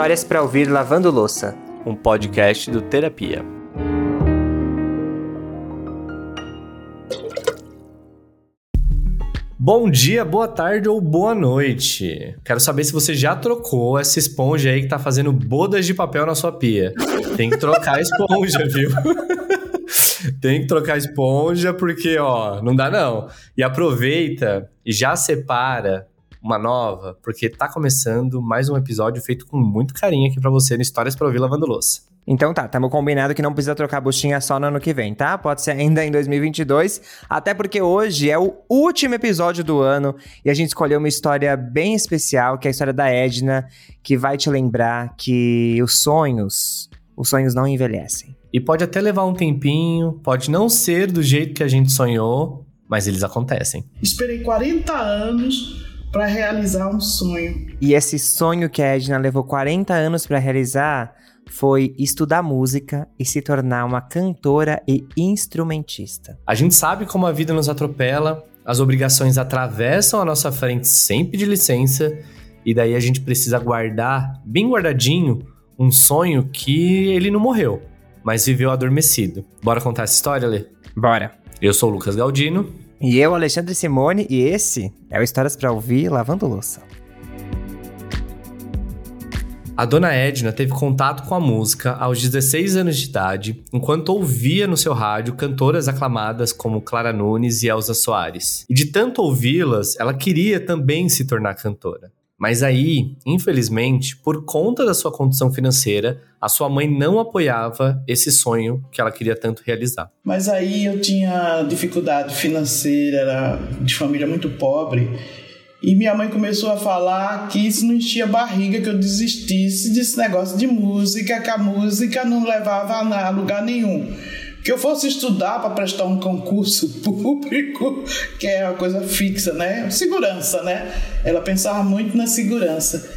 Histórias para ouvir lavando louça, um podcast do Terapia. Bom dia, boa tarde ou boa noite. Quero saber se você já trocou essa esponja aí que tá fazendo bodas de papel na sua pia. Tem que trocar a esponja, viu? Tem que trocar a esponja porque, ó, não dá não. E aproveita e já separa uma nova, porque tá começando mais um episódio feito com muito carinho aqui para você no Histórias para ouvir lavando louça. Então tá, tamo combinado que não precisa trocar a buchinha só no ano que vem, tá? Pode ser ainda em 2022, até porque hoje é o último episódio do ano e a gente escolheu uma história bem especial, que é a história da Edna, que vai te lembrar que os sonhos, os sonhos não envelhecem. E pode até levar um tempinho, pode não ser do jeito que a gente sonhou, mas eles acontecem. Esperei 40 anos para realizar um sonho. E esse sonho que a Edna levou 40 anos para realizar foi estudar música e se tornar uma cantora e instrumentista. A gente sabe como a vida nos atropela, as obrigações atravessam a nossa frente sem pedir licença, e daí a gente precisa guardar, bem guardadinho, um sonho que ele não morreu, mas viveu adormecido. Bora contar essa história, Lê? Bora. Eu sou o Lucas Galdino. E eu, Alexandre Simone, e esse é o Histórias para Ouvir Lavando Louça. A dona Edna teve contato com a música aos 16 anos de idade, enquanto ouvia no seu rádio cantoras aclamadas como Clara Nunes e Elza Soares. E de tanto ouvi-las, ela queria também se tornar cantora. Mas aí, infelizmente, por conta da sua condição financeira, a sua mãe não apoiava esse sonho que ela queria tanto realizar. Mas aí eu tinha dificuldade financeira, era de família muito pobre e minha mãe começou a falar que isso não enchia barriga, que eu desistisse desse negócio de música, que a música não levava a lugar nenhum. Que eu fosse estudar para prestar um concurso público, que é uma coisa fixa, né? Segurança, né? Ela pensava muito na segurança.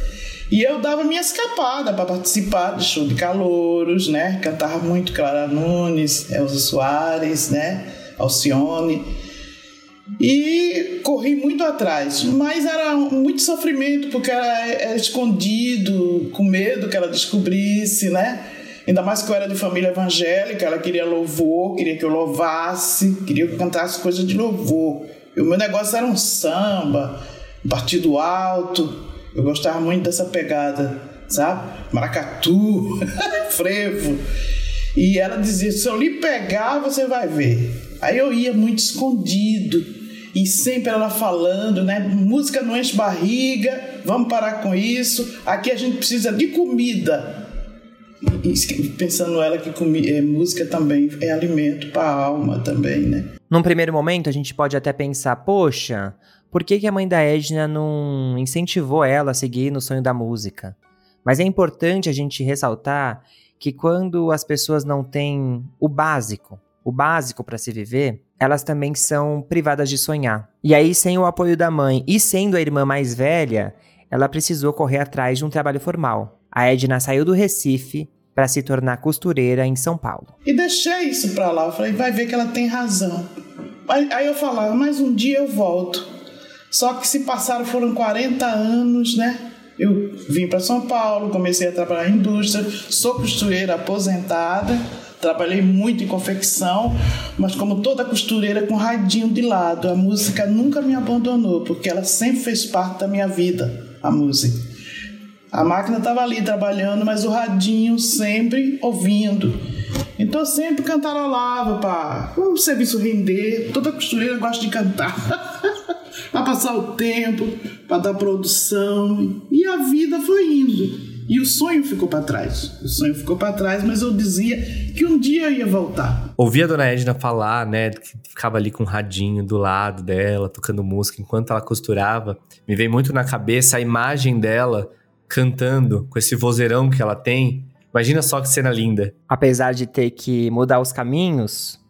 E eu dava minha escapada para participar de show de calouros, né? Cantava muito Clara Nunes, Elza Soares, né? Alcione e corri muito atrás, mas era muito sofrimento porque era, era escondido, com medo que ela descobrisse, né? Ainda mais que eu era de família evangélica, ela queria louvor, queria que eu louvasse, queria que eu cantasse coisas de louvor. E o meu negócio era um samba, um partido alto. Eu gostava muito dessa pegada, sabe? Maracatu, frevo. E ela dizia: se eu lhe pegar, você vai ver. Aí eu ia muito escondido e sempre ela falando, né? Música não enche barriga, vamos parar com isso. Aqui a gente precisa de comida. Pensando ela que comi, é, música também é alimento para a alma também, né? Num primeiro momento a gente pode até pensar, poxa, por que, que a mãe da Edna não incentivou ela a seguir no sonho da música? Mas é importante a gente ressaltar que quando as pessoas não têm o básico, o básico para se viver, elas também são privadas de sonhar. E aí, sem o apoio da mãe e sendo a irmã mais velha, ela precisou correr atrás de um trabalho formal. A Edna saiu do Recife para se tornar costureira em São Paulo. E deixei isso para lá. Eu falei, vai ver que ela tem razão. Aí eu falava, mas um dia eu volto. Só que se passaram, foram 40 anos, né? Eu vim para São Paulo, comecei a trabalhar em indústria, sou costureira aposentada Trabalhei muito em confecção, mas como toda costureira com radinho de lado, a música nunca me abandonou, porque ela sempre fez parte da minha vida, a música. A máquina estava ali trabalhando, mas o radinho sempre ouvindo. Então eu sempre cantarolava para o serviço render. Toda costureira gosta de cantar. para passar o tempo, para dar produção. E a vida foi indo. E o sonho ficou para trás. O sonho ficou para trás, mas eu dizia que um dia eu ia voltar. Ouvi a dona Edna falar, né, que ficava ali com um radinho do lado dela, tocando música enquanto ela costurava. Me veio muito na cabeça a imagem dela cantando com esse vozeirão que ela tem. Imagina só que cena linda. Apesar de ter que mudar os caminhos,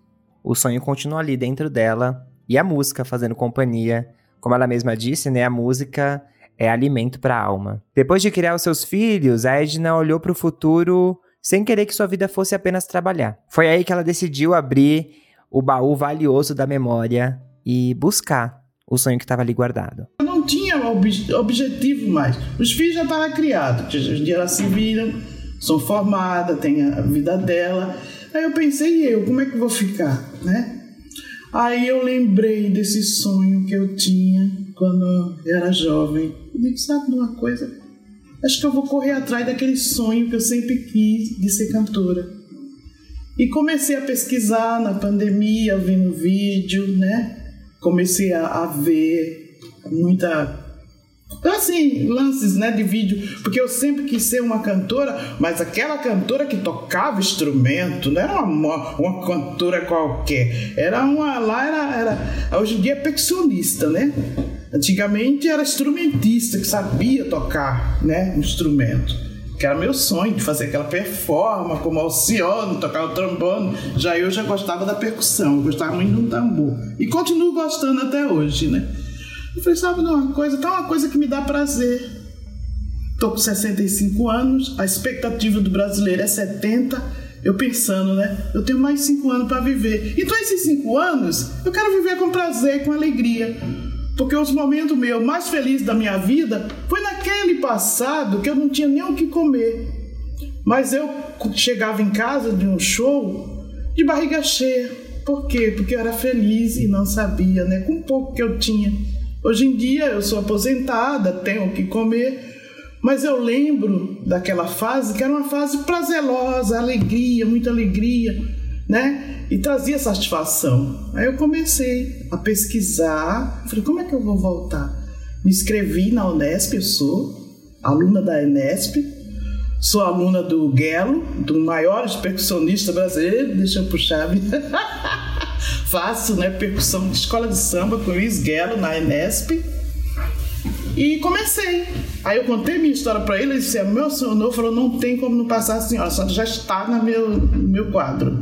o sonho continua ali dentro dela e a música fazendo companhia. Como ela mesma disse, né, a música é alimento para a alma. Depois de criar os seus filhos, a Edna olhou para o futuro sem querer que sua vida fosse apenas trabalhar. Foi aí que ela decidiu abrir o baú valioso da memória e buscar o sonho que estava ali guardado. Não tinha ob objetivo mais. Os filhos já estavam criados, hoje em dia elas se viram, são formadas, têm a vida dela. Aí eu pensei, e eu, como é que vou ficar, né? Aí eu lembrei desse sonho que eu tinha quando eu era jovem. Eu sabe de uma coisa? Acho que eu vou correr atrás daquele sonho que eu sempre quis de ser cantora. E comecei a pesquisar na pandemia, vendo vídeo, né? Comecei a, a ver muita assim, lances né, de vídeo, porque eu sempre quis ser uma cantora, mas aquela cantora que tocava instrumento, não era uma, uma cantora qualquer, era uma, lá era, era, hoje em dia é percussionista, né? Antigamente era instrumentista que sabia tocar, né, um instrumento. Que era meu sonho de fazer aquela performance como Alcione, tocar o trombone. Já eu já gostava da percussão, eu gostava muito do tambor. E continuo gostando até hoje, né? Sabe de uma coisa? Tá uma coisa que me dá prazer. Tô com 65 anos, a expectativa do brasileiro é 70. Eu pensando, né? Eu tenho mais 5 anos para viver. Então, esses 5 anos, eu quero viver com prazer, com alegria. Porque os momentos meus mais felizes da minha vida foi naquele passado que eu não tinha nem o que comer. Mas eu chegava em casa de um show de barriga cheia. Por quê? Porque eu era feliz e não sabia, né? Com o pouco que eu tinha. Hoje em dia eu sou aposentada, tenho o que comer, mas eu lembro daquela fase que era uma fase prazerosa, alegria, muita alegria, né? E trazia satisfação. Aí eu comecei a pesquisar, falei, como é que eu vou voltar? Me inscrevi na Unesp, eu sou aluna da Unesp, sou aluna do Guelo, do maior percussionista brasileiro, deixa eu puxar. faço né, percussão de escola de samba com o Luiz Guelo na Enesp. E comecei. Aí eu contei minha história para ele, ele disse: é, Meu senhor falou: Não tem como não passar a senhora, a senhora já está no meu, no meu quadro.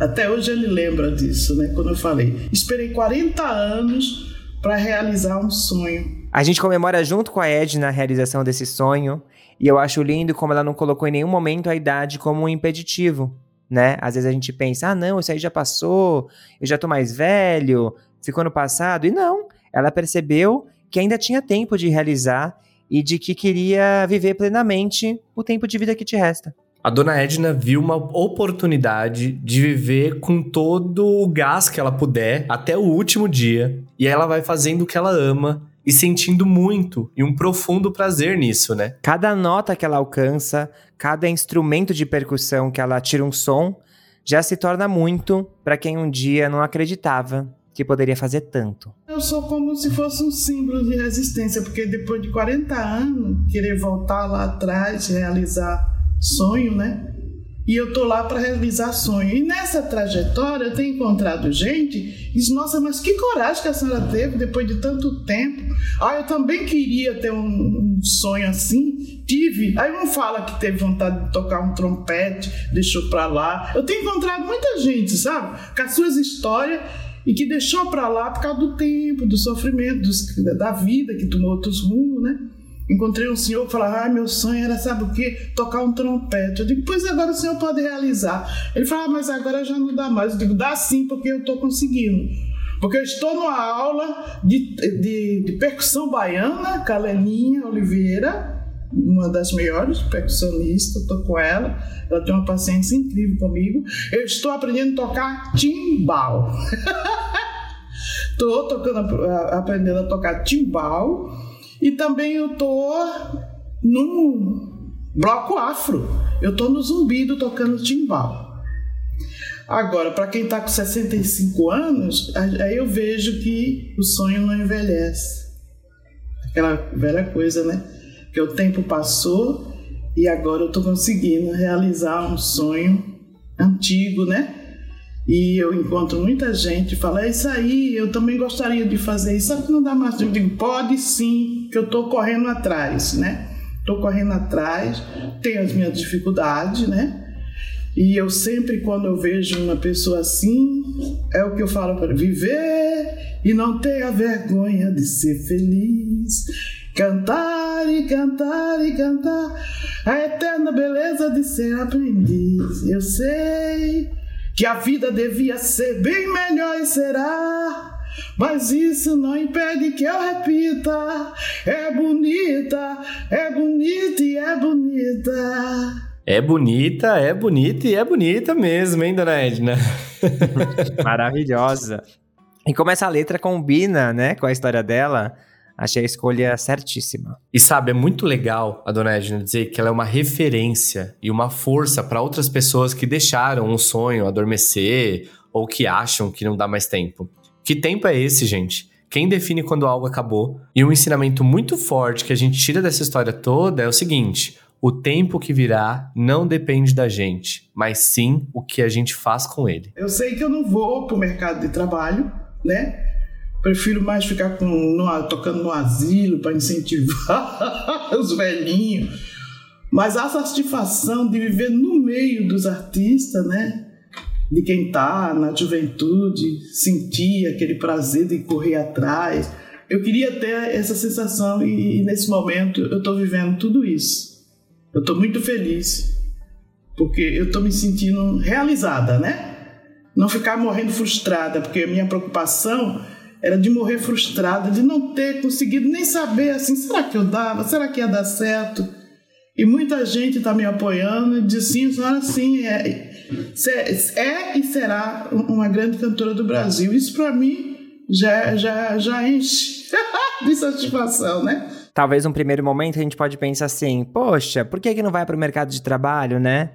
Até hoje ele lembra disso, né? Quando eu falei. Esperei 40 anos para realizar um sonho. A gente comemora junto com a Edna a realização desse sonho. E eu acho lindo como ela não colocou em nenhum momento a idade como um impeditivo né? Às vezes a gente pensa, ah, não, isso aí já passou, eu já tô mais velho, ficou no passado. E não, ela percebeu que ainda tinha tempo de realizar e de que queria viver plenamente o tempo de vida que te resta. A dona Edna viu uma oportunidade de viver com todo o gás que ela puder até o último dia. E ela vai fazendo o que ela ama e sentindo muito e um profundo prazer nisso, né? Cada nota que ela alcança, cada instrumento de percussão que ela tira um som, já se torna muito para quem um dia não acreditava que poderia fazer tanto. Eu sou como se fosse um símbolo de resistência, porque depois de 40 anos, querer voltar lá atrás, realizar sonho, né? E eu tô lá para realizar sonho. E nessa trajetória eu tenho encontrado gente diz: Nossa, mas que coragem que a senhora teve depois de tanto tempo. Ah, eu também queria ter um, um sonho assim. Tive. Aí um fala que teve vontade de tocar um trompete, deixou para lá. Eu tenho encontrado muita gente, sabe? Com as suas histórias e que deixou para lá por causa do tempo, do sofrimento, dos, da vida que tomou outros rumos, né? Encontrei um senhor que falava, ah, meu sonho era, sabe o quê? Tocar um trompete. Eu digo, pois agora o senhor pode realizar. Ele fala, ah, mas agora já não dá mais. Eu digo, dá sim, porque eu estou conseguindo. Porque eu estou numa aula de, de, de percussão baiana, Caleninha Oliveira, uma das melhores percussionistas, estou com ela, ela tem uma paciência incrível comigo. Eu estou aprendendo a tocar timbal. Estou tocando, aprendendo a tocar timbal e também eu tô no bloco afro. Eu tô no zumbido tocando timbal. Agora, para quem está com 65 anos, aí eu vejo que o sonho não envelhece. Aquela velha coisa, né? Que o tempo passou e agora eu estou conseguindo realizar um sonho antigo, né? E eu encontro muita gente fala, é isso aí, eu também gostaria de fazer isso, só que não dá mais. Eu digo, pode sim, que eu estou correndo atrás, né? Estou correndo atrás, tenho as minhas dificuldades, né? E eu sempre, quando eu vejo uma pessoa assim, é o que eu falo para viver e não ter a vergonha de ser feliz. Cantar e cantar e cantar a eterna beleza de ser aprendiz. Eu sei que a vida devia ser bem melhor e será. Mas isso não impede que eu repita. É bonita, é bonita e é bonita. É bonita, é bonita e é bonita mesmo, hein, dona Edna? Maravilhosa. E como essa letra combina, né, com a história dela, achei a escolha certíssima. E sabe, é muito legal a dona Edna dizer que ela é uma referência e uma força para outras pessoas que deixaram um sonho adormecer ou que acham que não dá mais tempo. Que tempo é esse, gente? Quem define quando algo acabou? E um ensinamento muito forte que a gente tira dessa história toda é o seguinte: o tempo que virá não depende da gente, mas sim o que a gente faz com ele. Eu sei que eu não vou para o mercado de trabalho, né? Prefiro mais ficar com, no, tocando no asilo para incentivar os velhinhos. Mas a satisfação de viver no meio dos artistas, né? De quem tá na juventude, sentir aquele prazer de correr atrás. Eu queria ter essa sensação e, e nesse momento eu estou vivendo tudo isso. Eu estou muito feliz porque eu estou me sentindo realizada, né? Não ficar morrendo frustrada, porque a minha preocupação era de morrer frustrada, de não ter conseguido nem saber assim, será que eu dava? Será que ia dar certo? E muita gente está me apoiando e diz sim, senhora sim, é, é e será uma grande cantora do Brasil. Isso para mim já, já, já enche de satisfação, né? Talvez um primeiro momento a gente pode pensar assim, poxa, por que, que não vai para o mercado de trabalho, né?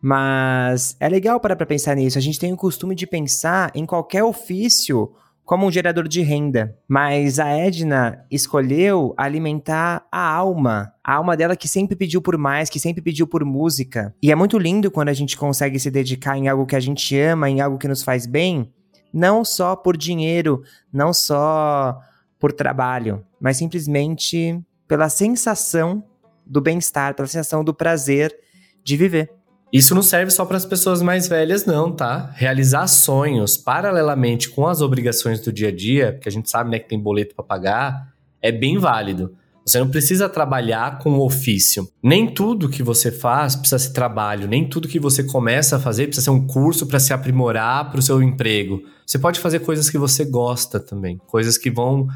Mas é legal parar para pensar nisso. A gente tem o costume de pensar em qualquer ofício como um gerador de renda. Mas a Edna escolheu alimentar a alma. A alma dela que sempre pediu por mais, que sempre pediu por música. E é muito lindo quando a gente consegue se dedicar em algo que a gente ama, em algo que nos faz bem, não só por dinheiro, não só por trabalho, mas simplesmente pela sensação do bem-estar, pela sensação do prazer de viver. Isso não serve só para as pessoas mais velhas, não, tá? Realizar sonhos paralelamente com as obrigações do dia a dia, porque a gente sabe né, que tem boleto para pagar, é bem válido. Você não precisa trabalhar com o ofício. Nem tudo que você faz precisa ser trabalho, nem tudo que você começa a fazer precisa ser um curso para se aprimorar para o seu emprego. Você pode fazer coisas que você gosta também, coisas que vão,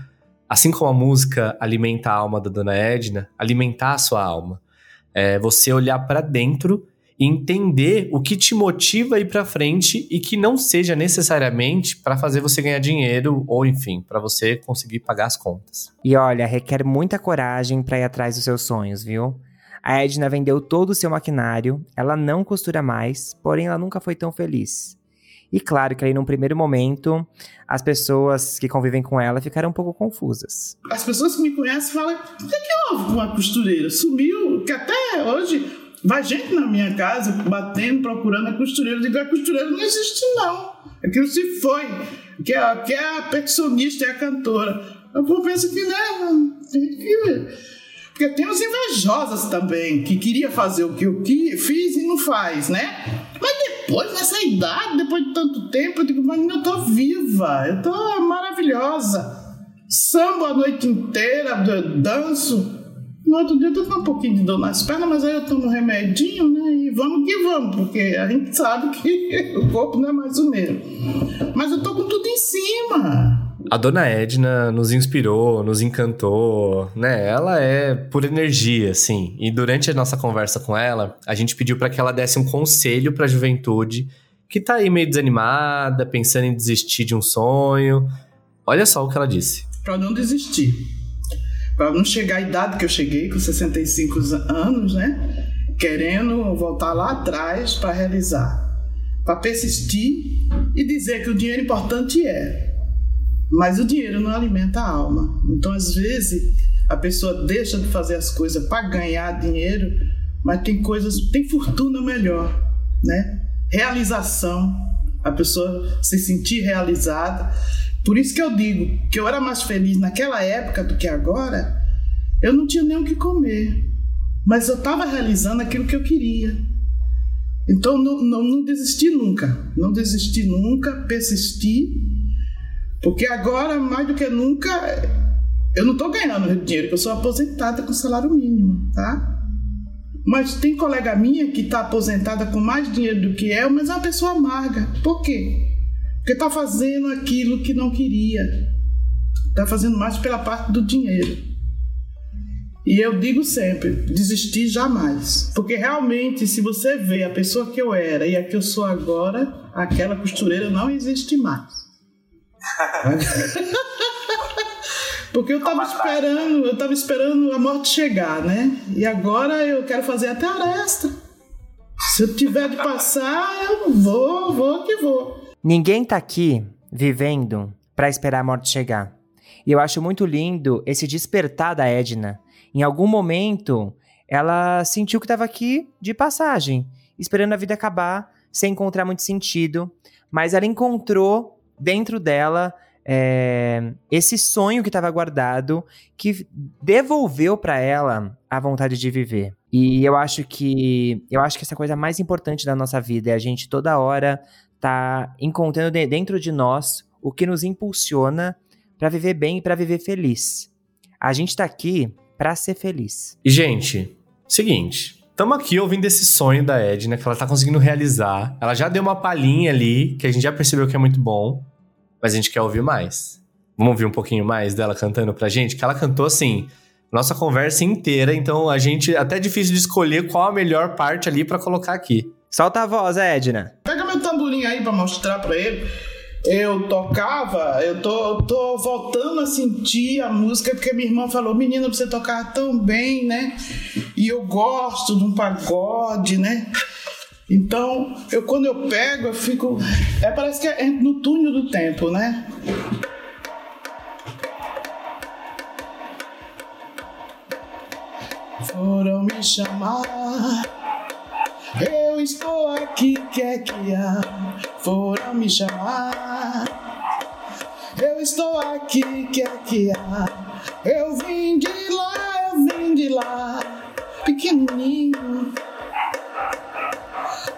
assim como a música alimenta a alma da Dona Edna, alimentar a sua alma. É você olhar para dentro entender o que te motiva a ir para frente e que não seja necessariamente para fazer você ganhar dinheiro ou, enfim, para você conseguir pagar as contas. E olha, requer muita coragem para ir atrás dos seus sonhos, viu? A Edna vendeu todo o seu maquinário, ela não costura mais, porém ela nunca foi tão feliz. E claro que aí num primeiro momento, as pessoas que convivem com ela ficaram um pouco confusas. As pessoas que me conhecem falam: o que é uma costureira? Sumiu, que até hoje Vai gente na minha casa batendo, procurando a costureira. Eu digo, a costureira não existe, não. Aquilo se foi. Que é, que é a percussionista, é a cantora. Eu penso que, né? Porque tem os invejosos também, que queria fazer o que eu fiz e não faz, né? Mas depois, nessa idade, depois de tanto tempo, eu digo, mas eu tô viva, eu tô maravilhosa. Sambo a noite inteira, danço. No outro dia eu tô com um pouquinho de dor nas pernas, mas aí eu tomo um remedinho, né? E vamos que vamos, porque a gente sabe que o corpo não é mais o mesmo. Mas eu tô com tudo em cima. A dona Edna nos inspirou, nos encantou, né? Ela é por energia, assim. E durante a nossa conversa com ela, a gente pediu para que ela desse um conselho para a juventude que tá aí meio desanimada, pensando em desistir de um sonho. Olha só o que ela disse. Para não desistir para não chegar à idade que eu cheguei, com 65 anos, né? Querendo voltar lá atrás para realizar. Para persistir e dizer que o dinheiro importante é. Mas o dinheiro não alimenta a alma. Então, às vezes, a pessoa deixa de fazer as coisas para ganhar dinheiro, mas tem coisas, tem fortuna melhor, né? Realização, a pessoa se sentir realizada. Por isso que eu digo que eu era mais feliz naquela época do que agora. Eu não tinha nem o que comer, mas eu estava realizando aquilo que eu queria. Então não, não, não desisti nunca, não desisti nunca, persisti, porque agora mais do que nunca eu não estou ganhando dinheiro, eu sou aposentada com salário mínimo, tá? Mas tem colega minha que está aposentada com mais dinheiro do que eu, mas é uma pessoa amarga. Por quê? Porque tá fazendo aquilo que não queria. Tá fazendo mais pela parte do dinheiro. E eu digo sempre, desistir jamais. Porque realmente, se você vê a pessoa que eu era e a que eu sou agora, aquela costureira não existe mais. Porque eu tava esperando, eu tava esperando a morte chegar, né? E agora eu quero fazer até a extra. Se eu tiver de passar, eu vou, vou que vou. Ninguém tá aqui vivendo para esperar a morte chegar. E eu acho muito lindo esse despertar da Edna. Em algum momento, ela sentiu que estava aqui de passagem, esperando a vida acabar, sem encontrar muito sentido. Mas ela encontrou dentro dela é, esse sonho que estava guardado, que devolveu para ela a vontade de viver. E eu acho que eu acho que essa coisa mais importante da nossa vida é a gente toda hora tá encontrando dentro de nós o que nos impulsiona para viver bem e para viver feliz. A gente tá aqui para ser feliz. E gente, seguinte, estamos aqui ouvindo esse sonho da Edna que ela tá conseguindo realizar. Ela já deu uma palhinha ali que a gente já percebeu que é muito bom mas a gente quer ouvir mais. Vamos ouvir um pouquinho mais dela cantando pra gente? Que ela cantou assim, nossa conversa inteira, então a gente até é difícil de escolher qual a melhor parte ali para colocar aqui. Solta a voz, Edna. Tamborim aí para mostrar para ele. Eu tocava, eu tô, eu tô voltando a sentir a música porque minha irmã falou: Menina, você tocar tão bem, né? E eu gosto de um pagode, né? Então, eu quando eu pego, eu fico. É, parece que é no túnel do tempo, né? Foram me chamar. Eu estou aqui, quer que há? Foram me chamar. Eu estou aqui, quer que há? Eu vim de lá, eu vim de lá, pequenininho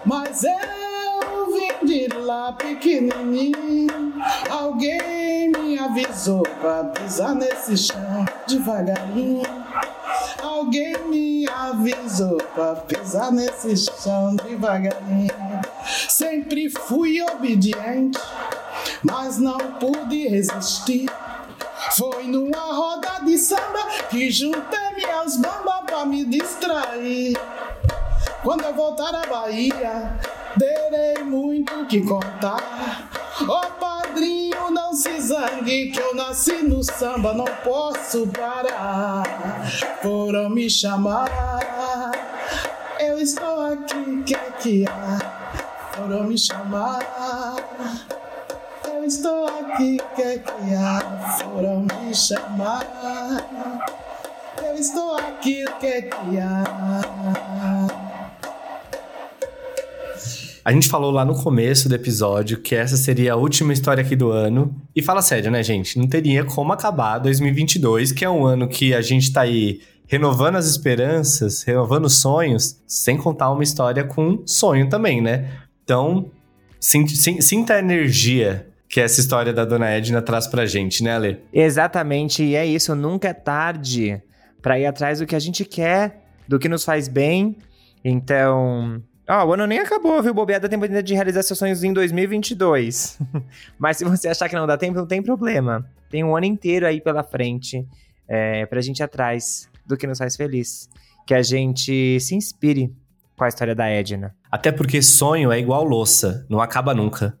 mas eu vim de lá pequenininho. Alguém me avisou pra pisar nesse chão devagarinho. Avisou pra pisar nesse chão devagarinho. Sempre fui obediente, mas não pude resistir. Foi numa roda de samba que juntei minhas bambas pra me distrair. Quando eu voltar à Bahia, terei muito que contar. Padrinho, se zangue que eu nasci no samba, não posso parar. Foram me chamar, eu estou aqui, que que há? Foram me chamar, eu estou aqui, que que há? Foram me chamar, eu estou aqui, que que há? A gente falou lá no começo do episódio que essa seria a última história aqui do ano. E fala sério, né, gente? Não teria como acabar 2022, que é um ano que a gente tá aí renovando as esperanças, renovando os sonhos, sem contar uma história com sonho também, né? Então, sinta a energia que essa história da Dona Edna traz pra gente, né, Ale? Exatamente, e é isso. Nunca é tarde para ir atrás do que a gente quer, do que nos faz bem. Então, Ó, oh, o ano nem acabou, viu? Bobeada tem oportunidade de realizar seus sonhos em 2022. Mas se você achar que não dá tempo, não tem problema. Tem um ano inteiro aí pela frente é, pra gente ir atrás do que nos faz feliz. Que a gente se inspire com a história da Edna. Até porque sonho é igual louça, não acaba nunca.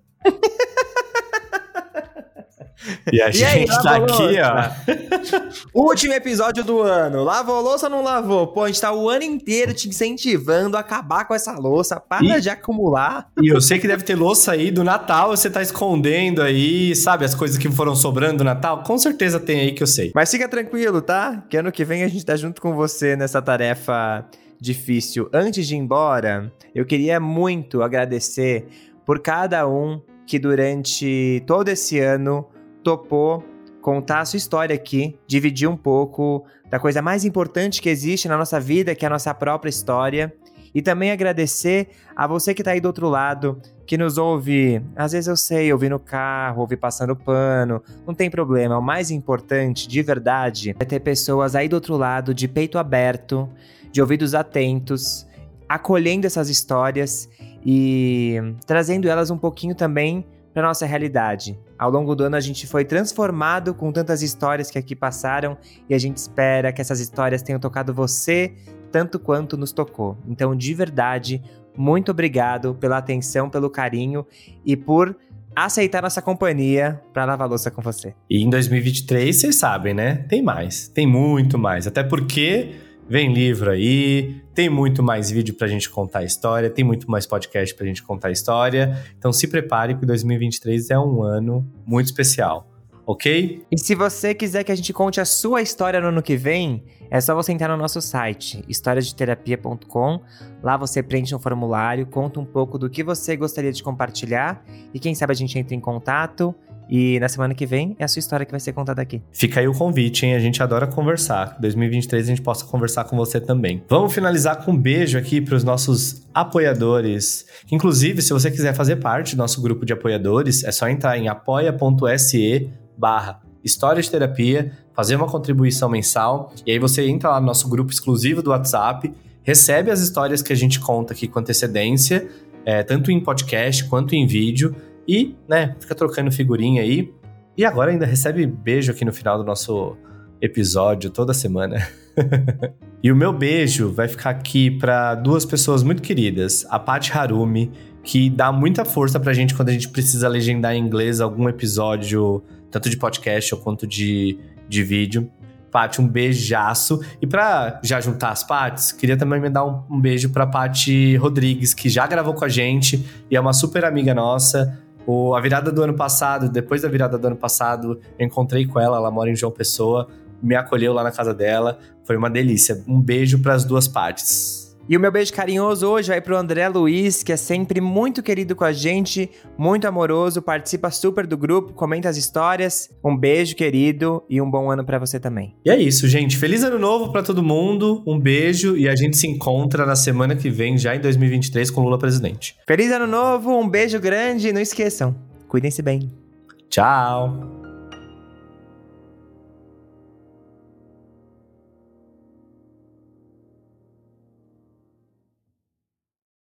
E a e gente aí, tá aqui, ó. Último episódio do ano. Lavou louça ou não lavou? Pô, a gente tá o ano inteiro te incentivando a acabar com essa louça. Para e, de acumular. E eu sei que deve ter louça aí do Natal, você tá escondendo aí, sabe, as coisas que foram sobrando do Natal. Com certeza tem aí que eu sei. Mas fica tranquilo, tá? Que ano que vem a gente tá junto com você nessa tarefa difícil. Antes de ir embora, eu queria muito agradecer por cada um que durante todo esse ano topou contar a sua história aqui, dividir um pouco da coisa mais importante que existe na nossa vida, que é a nossa própria história. E também agradecer a você que está aí do outro lado, que nos ouve, às vezes eu sei, ouvir no carro, ouvir passando pano, não tem problema. O mais importante, de verdade, é ter pessoas aí do outro lado, de peito aberto, de ouvidos atentos, acolhendo essas histórias e trazendo elas um pouquinho também para nossa realidade. Ao longo do ano a gente foi transformado com tantas histórias que aqui passaram e a gente espera que essas histórias tenham tocado você tanto quanto nos tocou. Então, de verdade, muito obrigado pela atenção, pelo carinho e por aceitar nossa companhia para lavar louça com você. E em 2023, vocês sabem, né? Tem mais, tem muito mais. Até porque vem livro aí, tem muito mais vídeo pra gente contar a história, tem muito mais podcast pra gente contar a história. Então se prepare que 2023 é um ano muito especial ok? E se você quiser que a gente conte a sua história no ano que vem, é só você entrar no nosso site, historiasdeterapia.com. Lá você preenche um formulário, conta um pouco do que você gostaria de compartilhar e quem sabe a gente entra em contato. E na semana que vem é a sua história que vai ser contada aqui. Fica aí o convite, hein? A gente adora conversar. 2023 a gente possa conversar com você também. Vamos finalizar com um beijo aqui para os nossos apoiadores. Inclusive, se você quiser fazer parte do nosso grupo de apoiadores, é só entrar em apoia.se barra História de Terapia, fazer uma contribuição mensal, e aí você entra lá no nosso grupo exclusivo do WhatsApp, recebe as histórias que a gente conta aqui com antecedência, é, tanto em podcast quanto em vídeo, e, né, fica trocando figurinha aí. E agora ainda recebe beijo aqui no final do nosso episódio toda semana. e o meu beijo vai ficar aqui para duas pessoas muito queridas, a Paty Harumi, que dá muita força pra gente quando a gente precisa legendar em inglês algum episódio tanto de podcast quanto de, de vídeo. Paty, um beijaço. E para já juntar as partes, queria também me dar um, um beijo pra Paty Rodrigues, que já gravou com a gente e é uma super amiga nossa. O, a virada do ano passado, depois da virada do ano passado, eu encontrei com ela, ela mora em João Pessoa, me acolheu lá na casa dela. Foi uma delícia. Um beijo para as duas partes. E o meu beijo carinhoso hoje vai pro André Luiz, que é sempre muito querido com a gente, muito amoroso, participa super do grupo, comenta as histórias. Um beijo, querido, e um bom ano para você também. E é isso, gente. Feliz ano novo para todo mundo. Um beijo e a gente se encontra na semana que vem, já em 2023, com Lula presidente. Feliz ano novo, um beijo grande e não esqueçam, cuidem-se bem. Tchau.